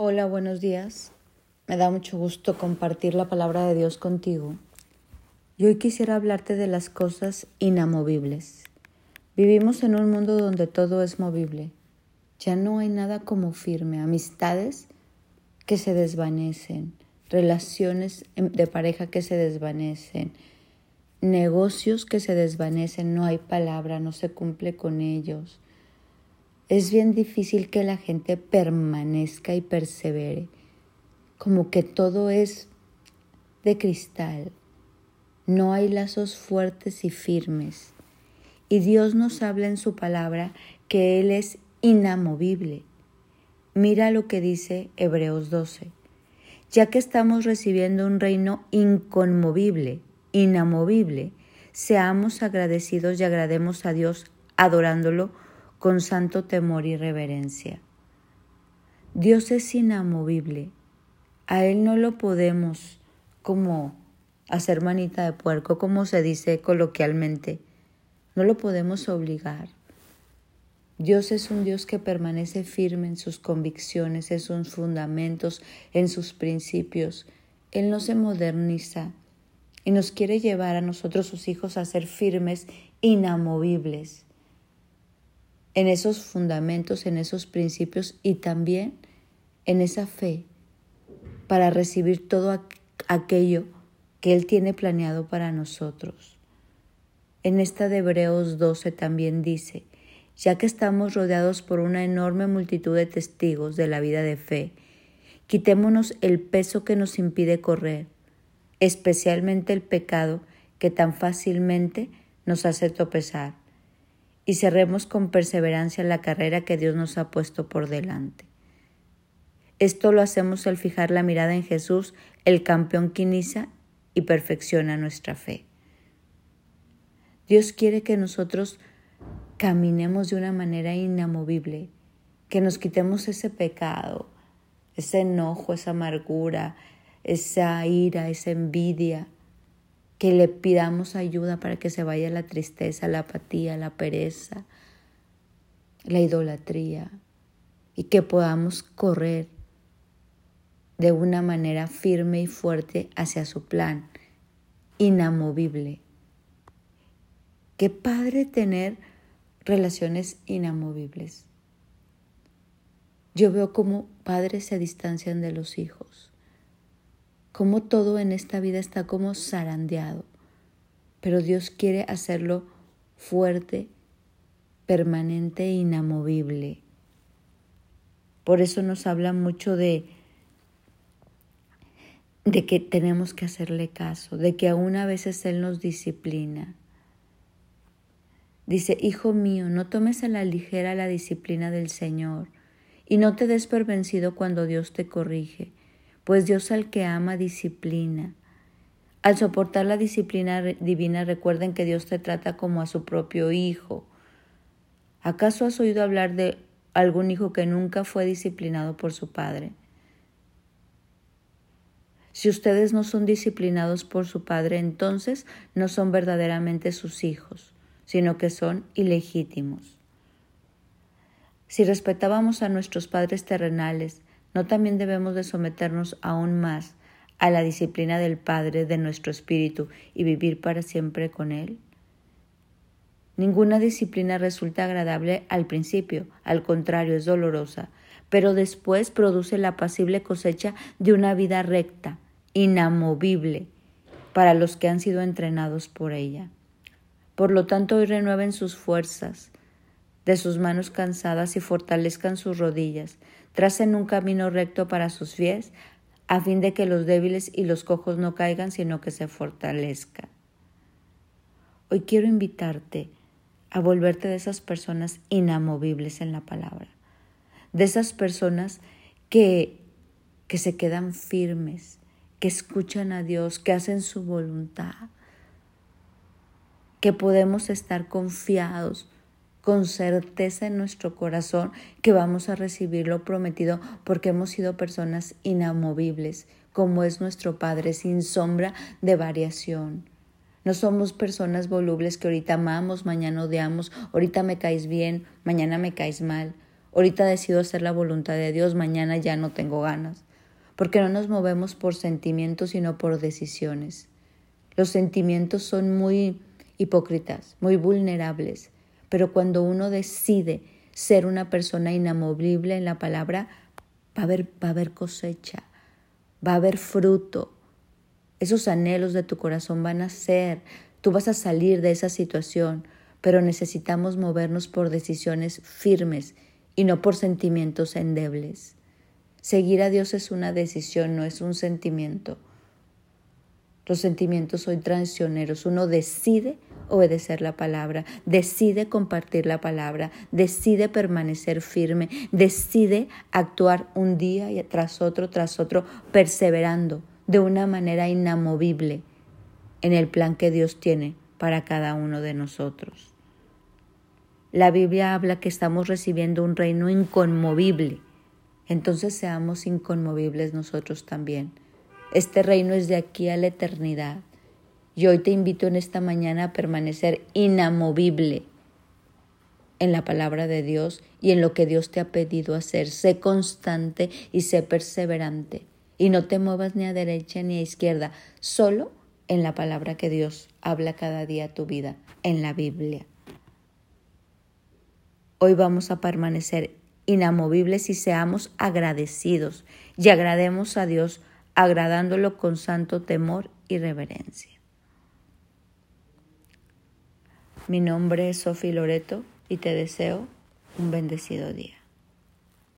Hola, buenos días. Me da mucho gusto compartir la palabra de Dios contigo. Y hoy quisiera hablarte de las cosas inamovibles. Vivimos en un mundo donde todo es movible. Ya no hay nada como firme. Amistades que se desvanecen, relaciones de pareja que se desvanecen, negocios que se desvanecen, no hay palabra, no se cumple con ellos es bien difícil que la gente permanezca y persevere, como que todo es de cristal, no hay lazos fuertes y firmes. Y Dios nos habla en su palabra que Él es inamovible. Mira lo que dice Hebreos 12. Ya que estamos recibiendo un reino inconmovible, inamovible, seamos agradecidos y agrademos a Dios adorándolo con santo temor y reverencia. Dios es inamovible. A Él no lo podemos como hacer manita de puerco, como se dice coloquialmente. No lo podemos obligar. Dios es un Dios que permanece firme en sus convicciones, en sus fundamentos, en sus principios. Él no se moderniza y nos quiere llevar a nosotros, sus hijos, a ser firmes, inamovibles en esos fundamentos, en esos principios y también en esa fe para recibir todo aquello que Él tiene planeado para nosotros. En esta de Hebreos 12 también dice, ya que estamos rodeados por una enorme multitud de testigos de la vida de fe, quitémonos el peso que nos impide correr, especialmente el pecado que tan fácilmente nos hace tropezar y cerremos con perseverancia la carrera que Dios nos ha puesto por delante. Esto lo hacemos al fijar la mirada en Jesús, el campeón que inicia y perfecciona nuestra fe. Dios quiere que nosotros caminemos de una manera inamovible, que nos quitemos ese pecado, ese enojo, esa amargura, esa ira, esa envidia, que le pidamos ayuda para que se vaya la tristeza, la apatía, la pereza, la idolatría y que podamos correr de una manera firme y fuerte hacia su plan, inamovible. Qué padre tener relaciones inamovibles. Yo veo cómo padres se distancian de los hijos como todo en esta vida está como zarandeado, pero Dios quiere hacerlo fuerte, permanente e inamovible. Por eso nos habla mucho de de que tenemos que hacerle caso, de que aún a veces Él nos disciplina. Dice, Hijo mío, no tomes a la ligera la disciplina del Señor y no te des por vencido cuando Dios te corrige, pues Dios al que ama disciplina. Al soportar la disciplina divina recuerden que Dios te trata como a su propio hijo. ¿Acaso has oído hablar de algún hijo que nunca fue disciplinado por su padre? Si ustedes no son disciplinados por su padre, entonces no son verdaderamente sus hijos, sino que son ilegítimos. Si respetábamos a nuestros padres terrenales, ¿no también debemos de someternos aún más a la disciplina del Padre de nuestro espíritu y vivir para siempre con Él? Ninguna disciplina resulta agradable al principio, al contrario, es dolorosa, pero después produce la pasible cosecha de una vida recta, inamovible, para los que han sido entrenados por ella. Por lo tanto, hoy renueven sus fuerzas de sus manos cansadas y fortalezcan sus rodillas, tracen un camino recto para sus pies, a fin de que los débiles y los cojos no caigan, sino que se fortalezcan. Hoy quiero invitarte a volverte de esas personas inamovibles en la palabra, de esas personas que, que se quedan firmes, que escuchan a Dios, que hacen su voluntad, que podemos estar confiados con certeza en nuestro corazón que vamos a recibir lo prometido porque hemos sido personas inamovibles, como es nuestro Padre, sin sombra de variación. No somos personas volubles que ahorita amamos, mañana odiamos, ahorita me caes bien, mañana me caes mal. Ahorita decido hacer la voluntad de Dios, mañana ya no tengo ganas. Porque no nos movemos por sentimientos, sino por decisiones. Los sentimientos son muy hipócritas, muy vulnerables, pero cuando uno decide ser una persona inamovible en la palabra, va a haber, va a haber cosecha, va a haber fruto. Esos anhelos de tu corazón van a ser, tú vas a salir de esa situación, pero necesitamos movernos por decisiones firmes y no por sentimientos endebles. Seguir a Dios es una decisión, no es un sentimiento. Los sentimientos son traicioneros. Uno decide obedecer la palabra, decide compartir la palabra, decide permanecer firme, decide actuar un día tras otro, tras otro, perseverando de una manera inamovible en el plan que Dios tiene para cada uno de nosotros. La Biblia habla que estamos recibiendo un reino inconmovible, entonces seamos inconmovibles nosotros también. Este reino es de aquí a la eternidad. Y hoy te invito en esta mañana a permanecer inamovible en la palabra de Dios y en lo que Dios te ha pedido hacer. Sé constante y sé perseverante. Y no te muevas ni a derecha ni a izquierda, solo en la palabra que Dios habla cada día a tu vida, en la Biblia. Hoy vamos a permanecer inamovibles y seamos agradecidos y agrademos a Dios agradándolo con santo temor y reverencia. Mi nombre es Sofi Loreto y te deseo un bendecido día.